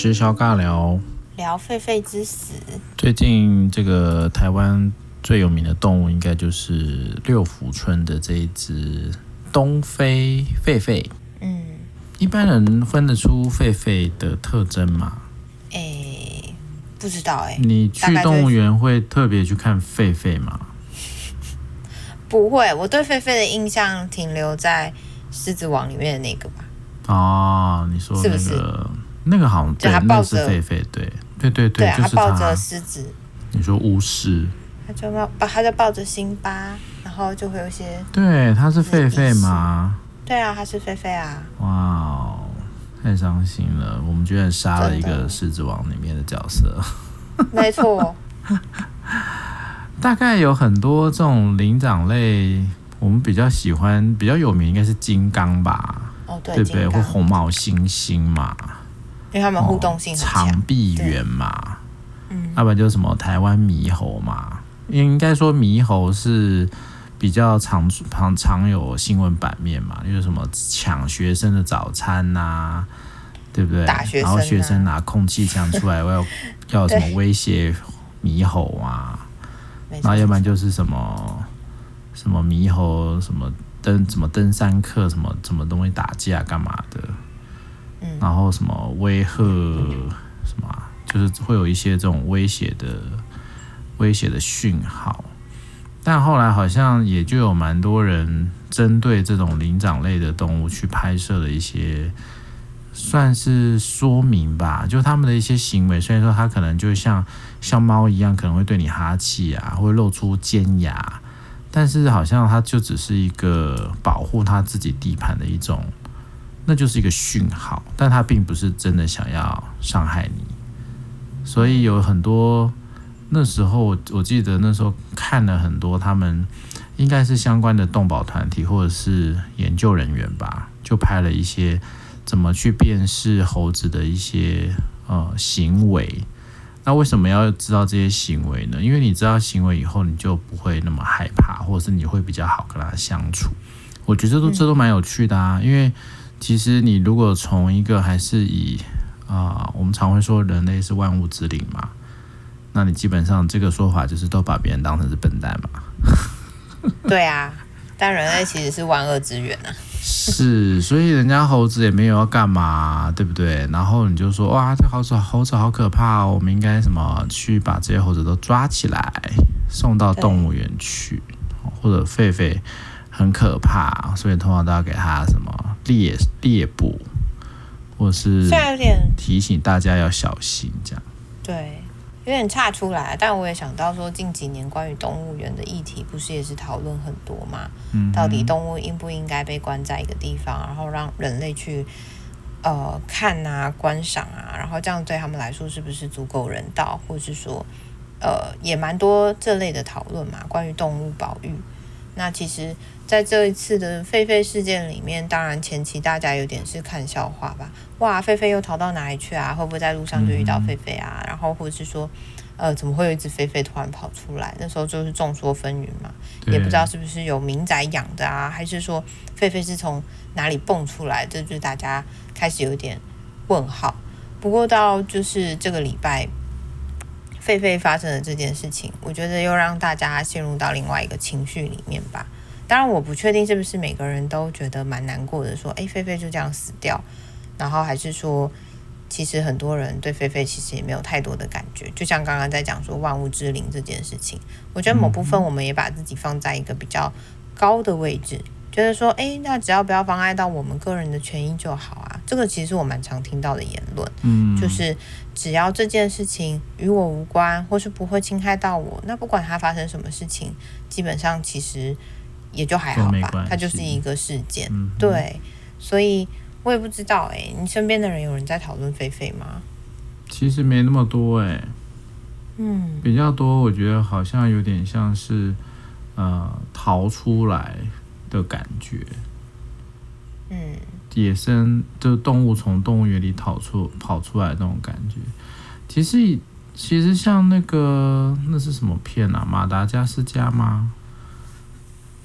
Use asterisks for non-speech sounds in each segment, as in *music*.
吃小尬聊，聊狒狒之死。最近这个台湾最有名的动物，应该就是六福村的这一只东非狒狒。嗯，一般人分得出狒狒的特征吗？诶、欸，不知道诶、欸。你去动物园会特别去看狒狒吗？*laughs* 不会，我对狒狒的印象停留在《狮子王》里面的那个吧。哦，你说那个。那个好像对，那是狒狒，对对对对，就是他。他抱着狮子。你说巫师？他就抱，他就抱着辛巴，然后就会有些。对，他是狒狒吗？对啊，他是狒狒啊。哇哦，太伤心了！我们居然杀了一个狮子王里面的角色。没错。*laughs* 大概有很多这种灵长类，我们比较喜欢、比较有名，应该是金刚吧？哦，对，对不对？或红毛猩猩嘛。因为他们互动性长臂猿嘛，嗯，要不然就是什么台湾猕猴嘛。应该说猕猴是比较常常常有新闻版面嘛，就是什么抢学生的早餐呐、啊，对不对？打学生、啊、然后学生拿空气枪出来，要 *laughs* 要什么威胁猕猴啊？然后要不然就是什么什么猕猴什么登什么登山客什么什么东西打架干嘛的？然后什么威吓什么、就是会有一些这种威胁的威胁的讯号，但后来好像也就有蛮多人针对这种灵长类的动物去拍摄了一些，算是说明吧，就他们的一些行为，虽然说它可能就像像猫一样，可能会对你哈气啊，会露出尖牙，但是好像它就只是一个保护它自己地盘的一种。那就是一个讯号，但他并不是真的想要伤害你，所以有很多那时候，我记得那时候看了很多，他们应该是相关的动保团体或者是研究人员吧，就拍了一些怎么去辨识猴子的一些呃行为。那为什么要知道这些行为呢？因为你知道行为以后，你就不会那么害怕，或者是你会比较好跟他相处。我觉得这都这都蛮有趣的啊，因为。其实，你如果从一个还是以啊、呃，我们常会说人类是万物之灵嘛，那你基本上这个说法就是都把别人当成是笨蛋嘛。*laughs* 对啊，但人类其实是万恶之源啊。是，所以人家猴子也没有要干嘛，对不对？然后你就说哇，这猴子猴子好可怕哦，我们应该什么去把这些猴子都抓起来，送到动物园去，或者狒狒很可怕，所以通常都要给它什么。猎猎捕，或是提醒大家要小心，这样。对，有点岔出来，但我也想到说，近几年关于动物园的议题，不是也是讨论很多嘛？嗯，到底动物应不应该被关在一个地方，然后让人类去呃看啊、观赏啊，然后这样对他们来说是不是足够人道，或是说呃也蛮多这类的讨论嘛？关于动物保育，那其实。在这一次的狒狒事件里面，当然前期大家有点是看笑话吧。哇，狒狒又逃到哪里去啊？会不会在路上就遇到狒狒啊？然后或者是说，呃，怎么会有一只狒狒突然跑出来？那时候就是众说纷纭嘛，也不知道是不是有民宅养的啊，还是说狒狒是从哪里蹦出来？这就是大家开始有点问号。不过到就是这个礼拜，狒狒发生的这件事情，我觉得又让大家陷入到另外一个情绪里面吧。当然，我不确定是不是每个人都觉得蛮难过的，说，哎，菲菲就这样死掉，然后还是说，其实很多人对菲菲其实也没有太多的感觉。就像刚刚在讲说万物之灵这件事情，我觉得某部分我们也把自己放在一个比较高的位置，觉得说，哎，那只要不要妨碍到我们个人的权益就好啊。这个其实我蛮常听到的言论，嗯，就是只要这件事情与我无关，或是不会侵害到我，那不管它发生什么事情，基本上其实。也就还好吧，它就是一个事件，嗯、对，所以我也不知道哎、欸，你身边的人有人在讨论狒狒吗？其实没那么多哎、欸，嗯，比较多，我觉得好像有点像是呃逃出来的感觉，嗯，野生就动物从动物园里逃出跑出来的那种感觉。其实其实像那个那是什么片啊？马达加斯加吗？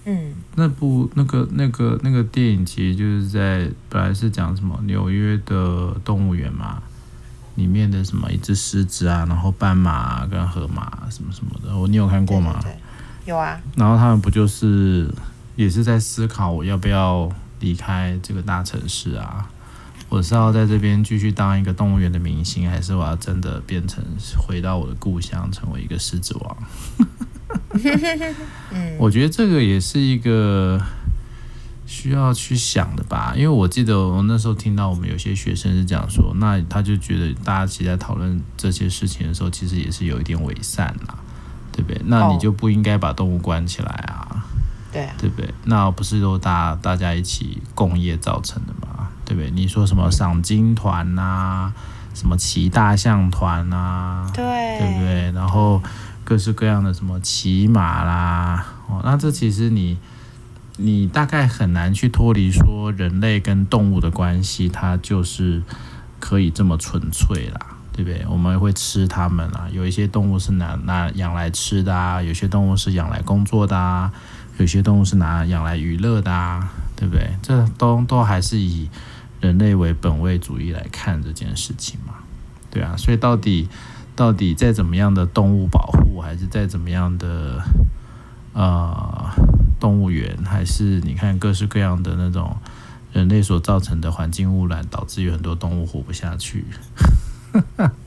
嗯，那部那个那个那个电影其实就是在本来是讲什么纽约的动物园嘛，里面的什么一只狮子啊，然后斑马、啊、跟河马、啊、什么什么的，我你有看过吗？对，对，对，有啊。然后他们不就是也是在思考我要不要离开这个大城市啊？我是要在这边继续当一个动物园的明星，还是我要真的变成回到我的故乡，成为一个狮子王？嗯，*laughs* 我觉得这个也是一个。需要去想的吧，因为我记得我那时候听到我们有些学生是讲说，那他就觉得大家其实在讨论这些事情的时候，其实也是有一点伪善啦，对不对？那你就不应该把动物关起来啊，对，对不对？那不是都大大家一起共业造成的嘛，对不对？你说什么赏金团呐，什么骑大象团呐，对，对不对？然后各式各样的什么骑马啦，哦，那这其实你。你大概很难去脱离说人类跟动物的关系，它就是可以这么纯粹啦，对不对？我们会吃它们啊，有一些动物是拿拿养来吃的啊，有些动物是养来工作的啊，有些动物是拿养来娱乐的啊，对不对？这都都还是以人类为本位主义来看这件事情嘛，对啊，所以到底到底再怎么样的动物保护，还是再怎么样的呃。动物园还是你看各式各样的那种人类所造成的环境污染，导致有很多动物活不下去。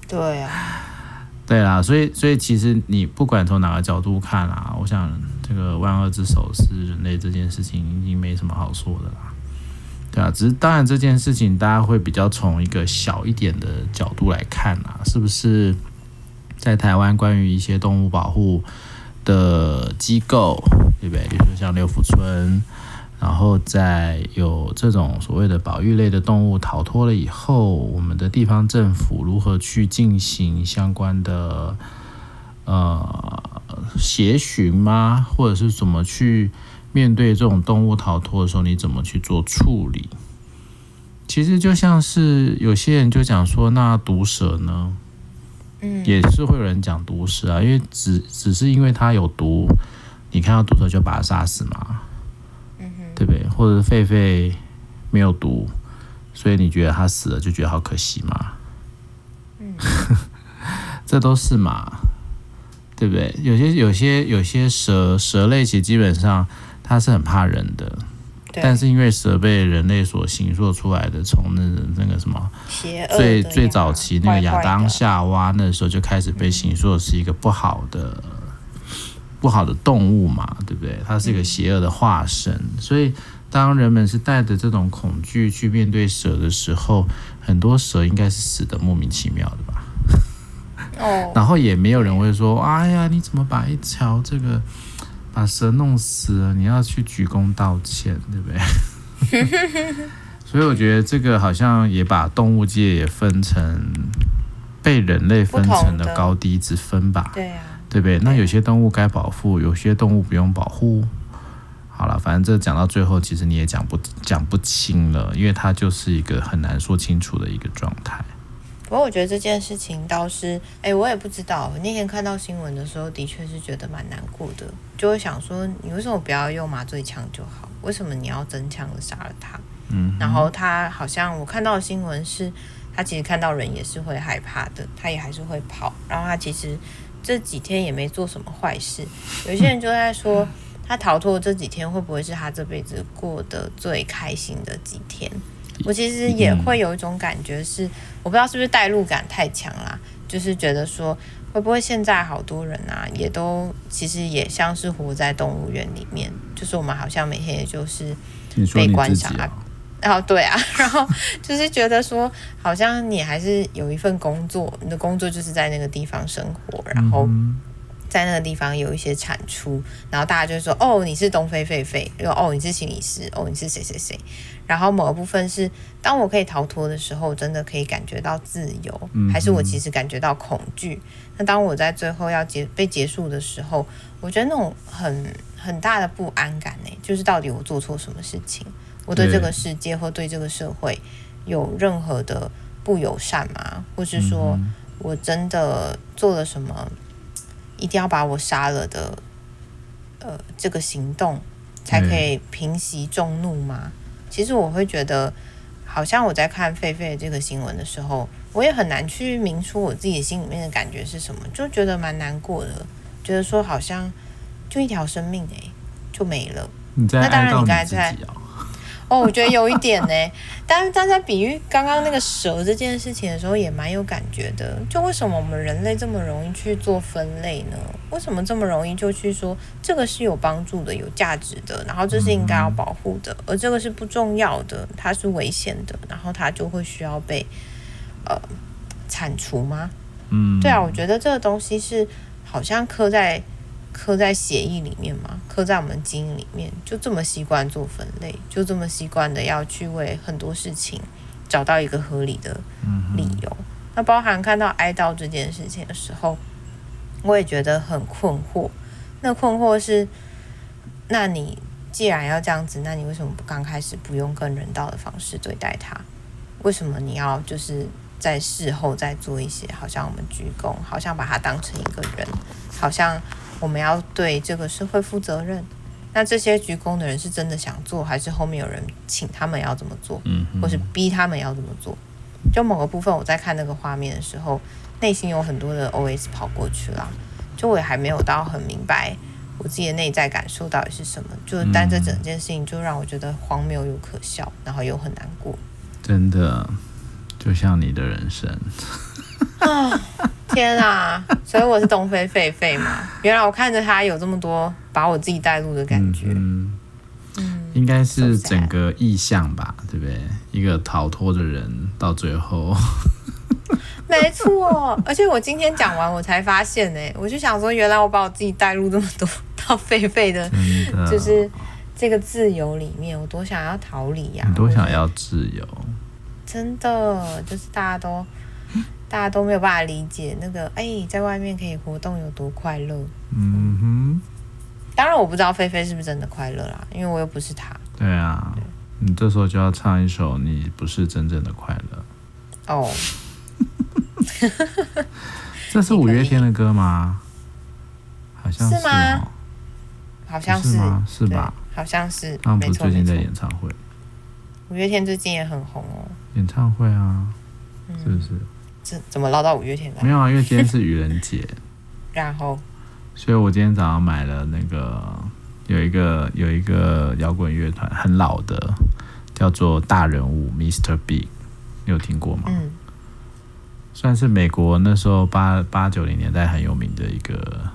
对啊，*laughs* 对啊，所以所以其实你不管从哪个角度看啊，我想这个万恶之首是人类这件事情已经没什么好说的啦。对啊，只是当然这件事情大家会比较从一个小一点的角度来看啊，是不是在台湾关于一些动物保护的机构？对不对？比如说像六福村，然后在有这种所谓的保育类的动物逃脱了以后，我们的地方政府如何去进行相关的呃协寻吗？或者是怎么去面对这种动物逃脱的时候，你怎么去做处理？其实就像是有些人就讲说，那毒蛇呢？嗯，也是会有人讲毒蛇啊，因为只只是因为它有毒。你看到毒蛇就把它杀死嘛，嗯哼，对不对？或者狒狒没有毒，所以你觉得它死了就觉得好可惜嘛？嗯，*laughs* 这都是嘛，对不对？有些有些有些蛇蛇类其实基本上它是很怕人的，但是因为蛇被人类所形塑出来的，从那个那个什么最最早期那个亚当夏娃那时候就开始被形塑是一个不好的。不好的动物嘛，对不对？它是一个邪恶的化身，所以当人们是带着这种恐惧去面对蛇的时候，很多蛇应该是死的莫名其妙的吧？哦，*laughs* 然后也没有人会说：“哎呀，你怎么把一条这个把蛇弄死了？你要去鞠躬道歉，对不对？” *laughs* 所以我觉得这个好像也把动物界也分成被人类分成的高低之分吧？对呀。对不对？那有些动物该保护，有些动物不用保护。好了，反正这讲到最后，其实你也讲不讲不清了，因为它就是一个很难说清楚的一个状态。不过我觉得这件事情倒是，哎，我也不知道。那天看到新闻的时候，的确是觉得蛮难过的，就会想说，你为什么不要用麻醉枪就好？为什么你要真枪的杀了他？嗯。然后他好像我看到的新闻是，他其实看到人也是会害怕的，他也还是会跑。然后他其实。这几天也没做什么坏事，有些人就在说，*laughs* 他逃脱这几天会不会是他这辈子过得最开心的几天？我其实也会有一种感觉是，我不知道是不是代入感太强啦，就是觉得说，会不会现在好多人啊，也都其实也像是活在动物园里面，就是我们好像每天也就是被观察。然后对啊，*laughs* 然后就是觉得说，好像你还是有一份工作，你的工作就是在那个地方生活，然后在那个地方有一些产出，然后大家就说，哦，你是东非狒狒，又哦，你是心理师，哦，你是谁谁谁。然后某个部分是，当我可以逃脱的时候，真的可以感觉到自由，还是我其实感觉到恐惧？那当我在最后要结被结束的时候，我觉得那种很很大的不安感呢，就是到底我做错什么事情？我对这个世界或对这个社会有任何的不友善吗？或是说我真的做了什么一定要把我杀了的呃这个行动才可以平息众怒吗？其实我会觉得，好像我在看狒狒这个新闻的时候，我也很难去明说我自己心里面的感觉是什么，就觉得蛮难过的，觉得说好像就一条生命哎、欸，就没了。那当然，你刚才在。哦，我觉得有一点呢，但是但在比喻刚刚那个蛇这件事情的时候，也蛮有感觉的。就为什么我们人类这么容易去做分类呢？为什么这么容易就去说这个是有帮助的、有价值的，然后这是应该要保护的，而这个是不重要的，它是危险的，然后它就会需要被呃铲除吗？嗯，对啊，我觉得这个东西是好像刻在。刻在协议里面嘛，刻在我们基因里面，就这么习惯做分类，就这么习惯的要去为很多事情找到一个合理的理由。嗯、那包含看到哀悼这件事情的时候，我也觉得很困惑。那困惑是，那你既然要这样子，那你为什么不刚开始不用更人道的方式对待他？为什么你要就是在事后再做一些，好像我们鞠躬，好像把他当成一个人，好像。我们要对这个社会负责任。那这些鞠躬的人是真的想做，还是后面有人请他们要怎么做，嗯，或是逼他们要怎么做？就某个部分，我在看那个画面的时候，内心有很多的 OS 跑过去了。就我也还没有到很明白我自己的内在感受到底是什么。就但这整件事情就让我觉得荒谬又可笑，然后又很难过。真的，就像你的人生。*laughs* *laughs* 啊！天啊！所以我是东非狒狒嘛？原来我看着他有这么多把我自己带入的感觉。嗯，嗯，应该是整个意象吧，对不对？一个逃脱的人到最后，*laughs* 没错。而且我今天讲完，我才发现呢，我就想说，原来我把我自己带入这么多到狒狒的，就是这个自由里面，我多想要逃离呀！多想要自由，真的就是大家都。大家都没有办法理解那个哎，在外面可以活动有多快乐。嗯哼，当然我不知道菲菲是不是真的快乐啦，因为我又不是他。对啊，对你这时候就要唱一首《你不是真正的快乐》哦。*laughs* 这是五月天的歌吗？好像是，是吗？好像是，是吗？是吧？好像是。他们不是最近在演唱会？五月天最近也很红哦。演唱会啊，是不是？嗯怎么捞到五月天来？没有啊，因为今天是愚人节。*laughs* 然后，所以我今天早上买了那个有一个有一个摇滚乐团，很老的，叫做大人物 Mr. Big，你有听过吗？嗯。算是美国那时候八八九零年代很有名的一个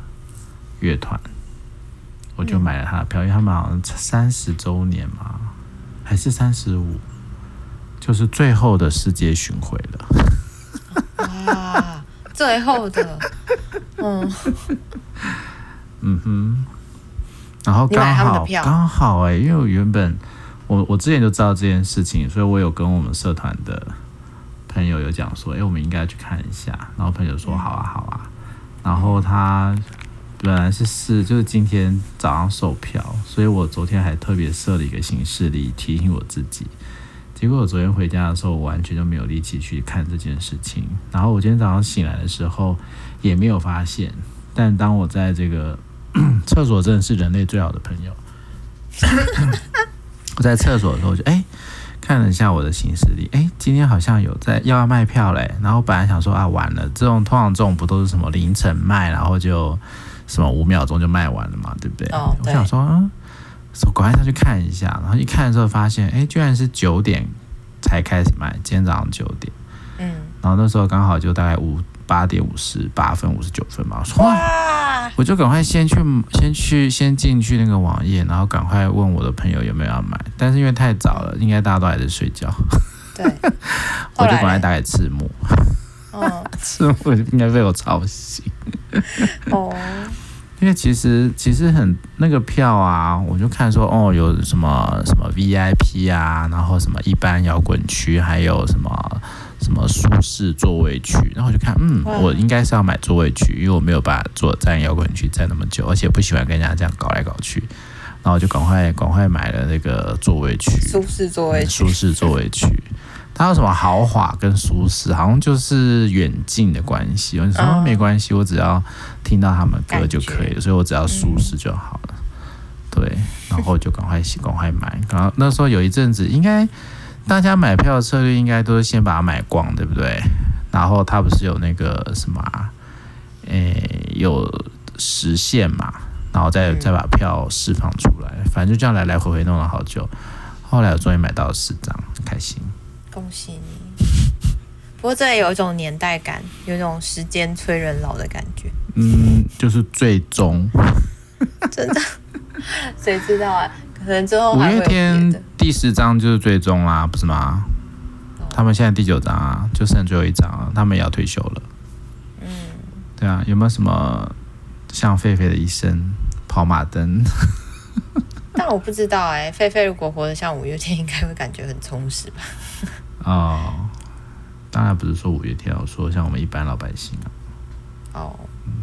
乐团，我就买了他的票，因为他们好像三十周年嘛，还是三十五，就是最后的世界巡回了。哇，*laughs* 最后的，嗯，嗯哼，然后刚好刚好哎、欸，因为我原本我我之前就知道这件事情，所以我有跟我们社团的朋友有讲说，哎、欸，我们应该去看一下。然后朋友说好啊好啊，然后他本来是是就是今天早上售票，所以我昨天还特别设了一个行事历提醒我自己。结果我昨天回家的时候，我完全就没有力气去看这件事情。然后我今天早上醒来的时候，也没有发现。但当我在这个 *coughs* 厕所，真的是人类最好的朋友。我在厕所的时候就哎、欸、看了一下我的行事历，哎、欸，今天好像有在要要卖票嘞。然后本来想说啊，完了，这种通常这种不都是什么凌晨卖，然后就什么五秒钟就卖完了嘛，对不对？哦、对。我想说嗯。我赶快上去看一下，然后一看的时候发现，哎，居然是九点才开始卖，今天早上九点。嗯，然后那时候刚好就大概五八点五十八分、五十九分嘛，我说哇，我就赶快先去、先去、先进去那个网页，然后赶快问我的朋友有没有要买，但是因为太早了，应该大家都还在睡觉。对，*laughs* 我就赶快打给赤木。哦，*laughs* 赤木应该被我吵醒。哦。*laughs* 因为其实其实很那个票啊，我就看说哦，有什么什么 VIP 啊，然后什么一般摇滚区，还有什么什么舒适座位区，然后我就看，嗯，我应该是要买座位区，因为我没有办法坐站摇滚区站那么久，而且不喜欢跟人家这样搞来搞去，然后我就赶快赶快买了那个座位区，舒适座位区，舒适座位区。它有什么豪华跟舒适？好像就是远近的关系。我说没关系，我只要听到他们歌就可以了，所以我只要舒适就好了。对，然后就赶快洗，赶快买。然后那时候有一阵子，应该大家买票的策略应该都是先把它买光，对不对？然后他不是有那个什么、啊，诶、欸，有实现嘛，然后再再把票释放出来，嗯、反正就这样来来回回弄了好久，后来我终于买到了四张，开心，恭喜你。不过这也有一种年代感，有一种时间催人老的感觉。嗯，就是最终，真的，谁知道啊？可能之后五月天第十章就是最终啦，不是吗？哦、他们现在第九章啊，就剩最后一章了，他们也要退休了。嗯，对啊，有没有什么像狒狒的一生跑马灯？但我不知道哎、欸，狒狒如果活得像五月天，应该会感觉很充实吧？哦，当然不是说五月天，我说像我们一般老百姓啊。哦，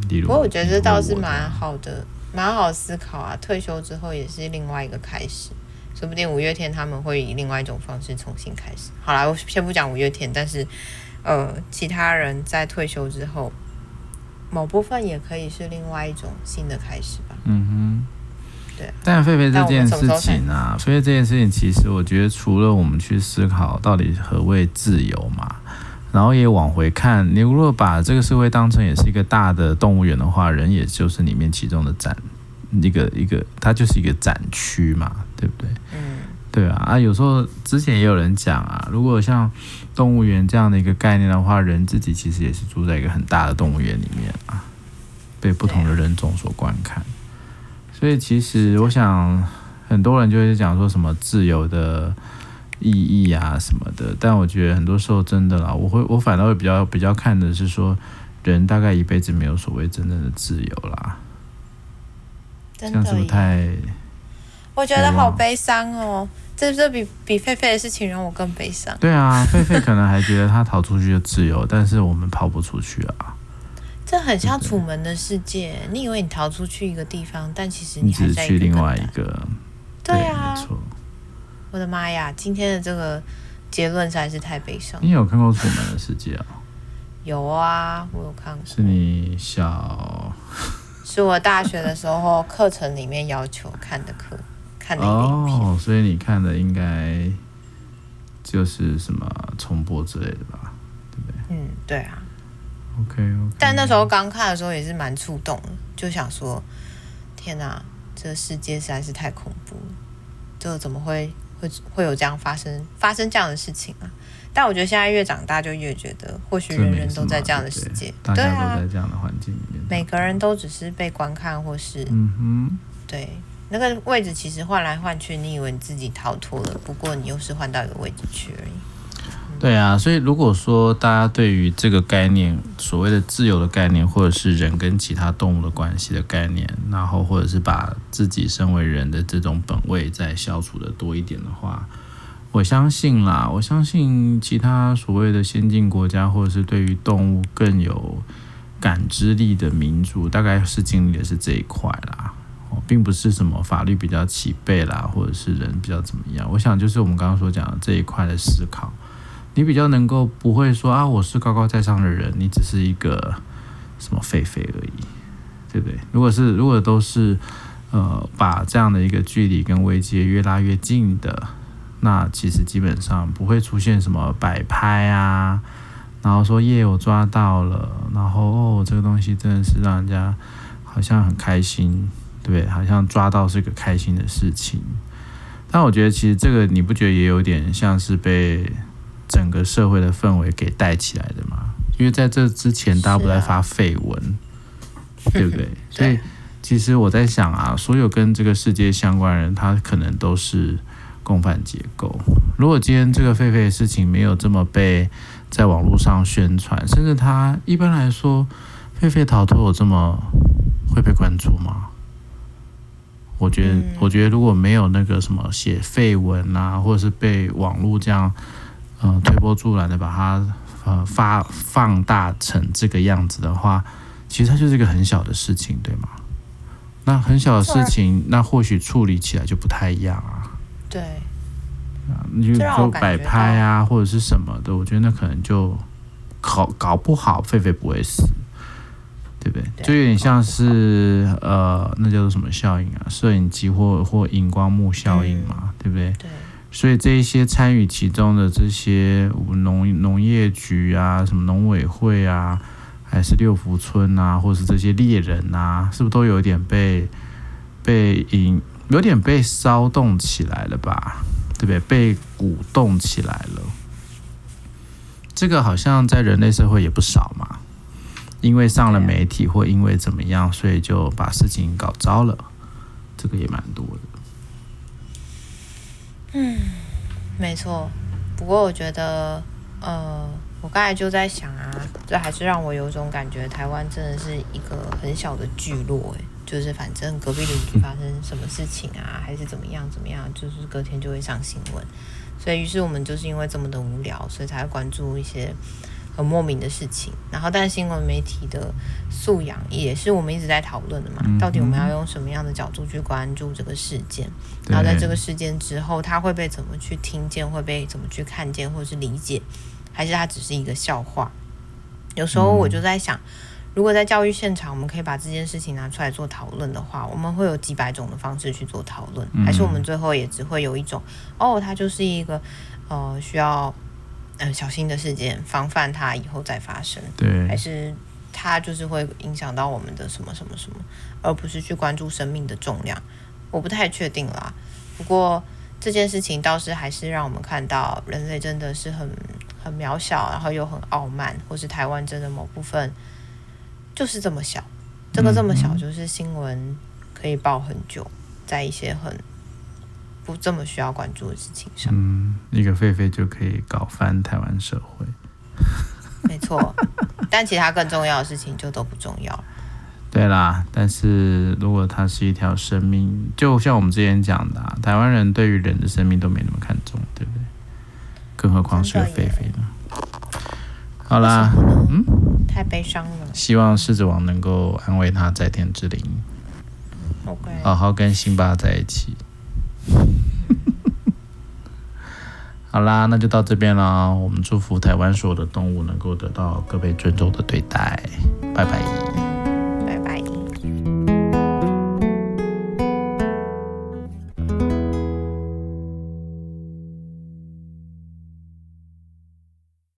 例如，不过我觉得这倒是蛮好的。蛮好思考啊，退休之后也是另外一个开始，说不定五月天他们会以另外一种方式重新开始。好啦，我先不讲五月天，但是呃，其他人在退休之后，某部分也可以是另外一种新的开始吧。嗯哼，对。但狒狒这件事情啊，狒狒这件事情，其实我觉得除了我们去思考到底何谓自由嘛。然后也往回看，你如果把这个社会当成也是一个大的动物园的话，人也就是里面其中的展一个一个，它就是一个展区嘛，对不对？嗯，对啊啊，有时候之前也有人讲啊，如果像动物园这样的一个概念的话，人自己其实也是住在一个很大的动物园里面啊，被不同的人种所观看。所以其实我想，很多人就会讲说什么自由的。意义啊什么的，但我觉得很多时候真的啦，我会我反倒会比较比较看的是说，人大概一辈子没有所谓真正的自由啦。真的这样是不是太？我觉得好悲伤哦，这这比比狒狒的事情让我更悲伤。对啊，狒狒可能还觉得他逃出去就自由，但是我们跑不出去啊。这很像楚门的世界，你以为你逃出去一个地方，但其实你还在去另外一个。对啊。没错。我的妈呀！今天的这个结论实在是太悲伤。你有看过《楚门的世界》啊？有啊，我有看过。是你小？*laughs* 是我大学的时候课程里面要求看的课，*laughs* 看的哦，所以你看的应该就是什么重播之类的吧？对不对？嗯，对啊。OK OK。但那时候刚看的时候也是蛮触动的，就想说：天哪，这个世界实在是太恐怖了，这怎么会？会会有这样发生发生这样的事情啊！但我觉得现在越长大就越觉得，或许人人都在这样的世界，对，大家都在这样的环境里面，每个人都只是被观看，或是嗯哼，对，那个位置其实换来换去，你以为你自己逃脱了，不过你又是换到一个位置去而已。对啊，所以如果说大家对于这个概念，所谓的自由的概念，或者是人跟其他动物的关系的概念，然后或者是把自己身为人的这种本位再消除的多一点的话，我相信啦，我相信其他所谓的先进国家，或者是对于动物更有感知力的民族，大概是经历的是这一块啦，并不是什么法律比较齐备啦，或者是人比较怎么样。我想就是我们刚刚所讲的这一块的思考。你比较能够不会说啊，我是高高在上的人，你只是一个什么狒狒而已，对不对？如果是如果都是呃把这样的一个距离跟危机越拉越近的，那其实基本上不会出现什么摆拍啊，然后说耶我抓到了，然后哦这个东西真的是让人家好像很开心，对不对？好像抓到是个开心的事情。但我觉得其实这个你不觉得也有点像是被。整个社会的氛围给带起来的嘛，因为在这之前大家不在发绯闻，啊、对不对？*laughs* 所以其实我在想啊，所有跟这个世界相关的人，他可能都是共犯结构。如果今天这个狒狒的事情没有这么被在网络上宣传，甚至他一般来说，狒狒逃脱有这么会被关注吗？我觉得，嗯、我觉得如果没有那个什么写绯闻啊，或者是被网络这样。嗯、呃，推波助澜的把它呃发放大成这个样子的话，其实它就是一个很小的事情，对吗？那很小的事情，那或许处理起来就不太一样啊。对。啊，你就说摆拍啊，或者是什么的，我觉得那可能就搞搞不好，狒狒不会死，对不对？对就有点像是呃，那叫做什么效应啊？摄影机或或荧光幕效应嘛，嗯、对不对？对。所以这一些参与其中的这些农农业局啊，什么农委会啊，还是六福村啊，或是这些猎人啊，是不是都有点被被引，有点被骚动起来了吧？对不对？被鼓动起来了。这个好像在人类社会也不少嘛，因为上了媒体或因为怎么样，所以就把事情搞糟了。这个也蛮多的。嗯，没错。不过我觉得，呃，我刚才就在想啊，这还是让我有种感觉，台湾真的是一个很小的聚落，诶，就是反正隔壁邻居发生什么事情啊，还是怎么样怎么样，就是隔天就会上新闻。所以，于是我们就是因为这么的无聊，所以才会关注一些。很莫名的事情，然后但新闻媒体的素养也是我们一直在讨论的嘛。到底我们要用什么样的角度去关注这个事件？然后在这个事件之后，他会被怎么去听见？会被怎么去看见，或者是理解？还是它只是一个笑话？有时候我就在想，如果在教育现场，我们可以把这件事情拿出来做讨论的话，我们会有几百种的方式去做讨论，还是我们最后也只会有一种？哦，它就是一个呃需要。嗯，小心的事件，防范它以后再发生。对，还是它就是会影响到我们的什么什么什么，而不是去关注生命的重量。我不太确定啦。不过这件事情倒是还是让我们看到，人类真的是很很渺小，然后又很傲慢，或是台湾真的某部分就是这么小。这个这么小，就是新闻可以报很久，在一些很。不这么需要关注的事情上，嗯，一个狒狒就可以搞翻台湾社会，*laughs* 没错。但其他更重要的事情就都不重要。对啦，但是如果它是一条生命，就像我们之前讲的啊，台湾人对于人的生命都没那么看重，对不对？更何况是个狒狒呢？好啦，嗯，太悲伤了。希望狮子王能够安慰他在天之灵，OK，好好跟辛巴在一起。好啦，那就到这边了。我们祝福台湾所有的动物能够得到各位尊重的对待。拜拜。